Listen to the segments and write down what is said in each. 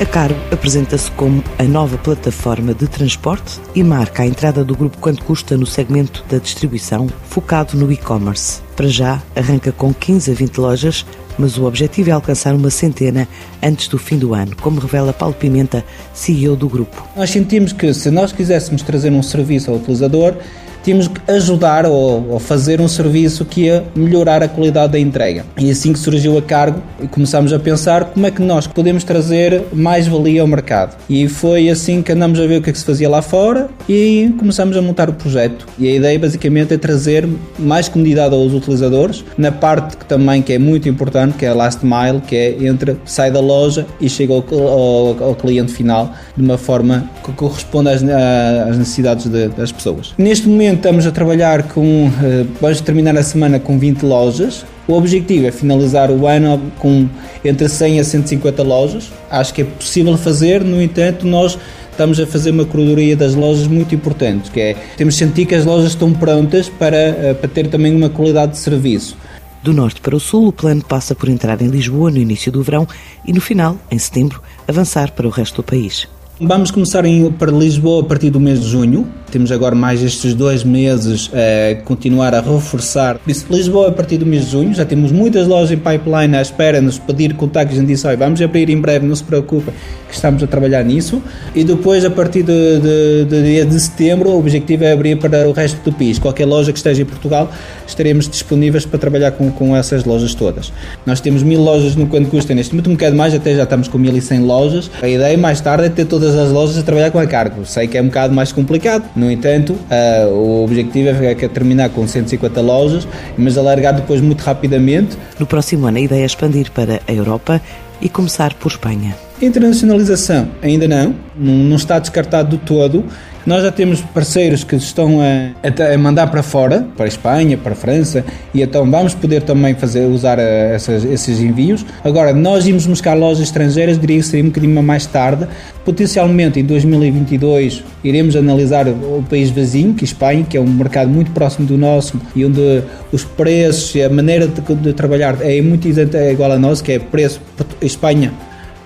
A Caro apresenta-se como a nova plataforma de transporte e marca a entrada do grupo Quanto Custa no segmento da distribuição, focado no e-commerce. Para já, arranca com 15 a 20 lojas, mas o objetivo é alcançar uma centena antes do fim do ano, como revela Paulo Pimenta, CEO do grupo. Nós sentimos que se nós quiséssemos trazer um serviço ao utilizador, tínhamos que ajudar ou, ou, fazer um serviço que ia melhorar a qualidade da entrega. E assim que surgiu a cargo, começámos a pensar como é que nós podemos trazer mais valia ao mercado. E foi assim que andamos a ver o que é que se fazia lá fora e começamos a montar o projeto. E a ideia basicamente é trazer mais comodidade aos utilizadores, na parte que também que é muito importante, que é a last mile, que é entre sai da loja e chega ao, ao, ao cliente final de uma forma que corresponde às, às necessidades de, das pessoas. Neste momento momento estamos a trabalhar com. Eh, vamos terminar a semana com 20 lojas. O objetivo é finalizar o ano com entre 100 a 150 lojas. Acho que é possível fazer, no entanto, nós estamos a fazer uma curadoria das lojas muito importante, que é temos de sentir que as lojas estão prontas para, eh, para ter também uma qualidade de serviço. Do norte para o sul, o plano passa por entrar em Lisboa no início do verão e, no final, em setembro, avançar para o resto do país. Vamos começar em, para Lisboa a partir do mês de junho. Temos agora mais estes dois meses a continuar a reforçar. Por isso, Lisboa a partir do mês de junho. Já temos muitas lojas em pipeline à espera, nos pedir contactos. A gente disse, vamos abrir em breve, não se preocupe, que estamos a trabalhar nisso. E depois, a partir de dia de setembro, o objetivo é abrir para o resto do país. Qualquer loja que esteja em Portugal, estaremos disponíveis para trabalhar com, com essas lojas todas. Nós temos mil lojas no quanto custa neste momento, um bocado mais, até já estamos com 1100 lojas. A ideia mais tarde é ter todas as lojas a trabalhar com a cargo. Sei que é um bocado mais complicado, no entanto, uh, o objetivo é, é terminar com 150 lojas, mas alargar depois muito rapidamente. No próximo ano, a ideia é expandir para a Europa e começar por Espanha. Internacionalização, ainda não, não está descartado de todo. Nós já temos parceiros que estão a, a, mandar para fora, para a Espanha, para a França, e então vamos poder também fazer, usar eh, essas, esses envios. Agora, nós irmos buscar lojas estrangeiras, diria que seria um bocadinho mais tarde. Potencialmente em 2022 iremos analisar o país vizinho, que é Espanha, que é um mercado muito próximo do nosso e onde os preços e a maneira de, de trabalhar é muito é igual a nós, que é preço Espanha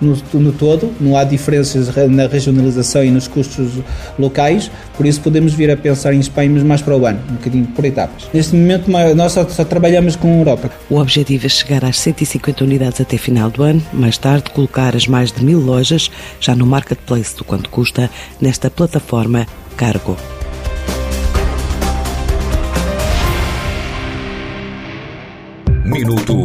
no, no, todo, não há diferenças na regionalização e nos custos locais, por isso podemos vir a pensar em Espanha, mas mais para o ano, um bocadinho por etapas. Neste momento, nós só, só trabalhamos com a Europa. O objetivo é chegar às 150 unidades até final do ano, mais tarde colocar as mais de mil lojas já no marketplace do quanto custa nesta plataforma Cargo. Minuto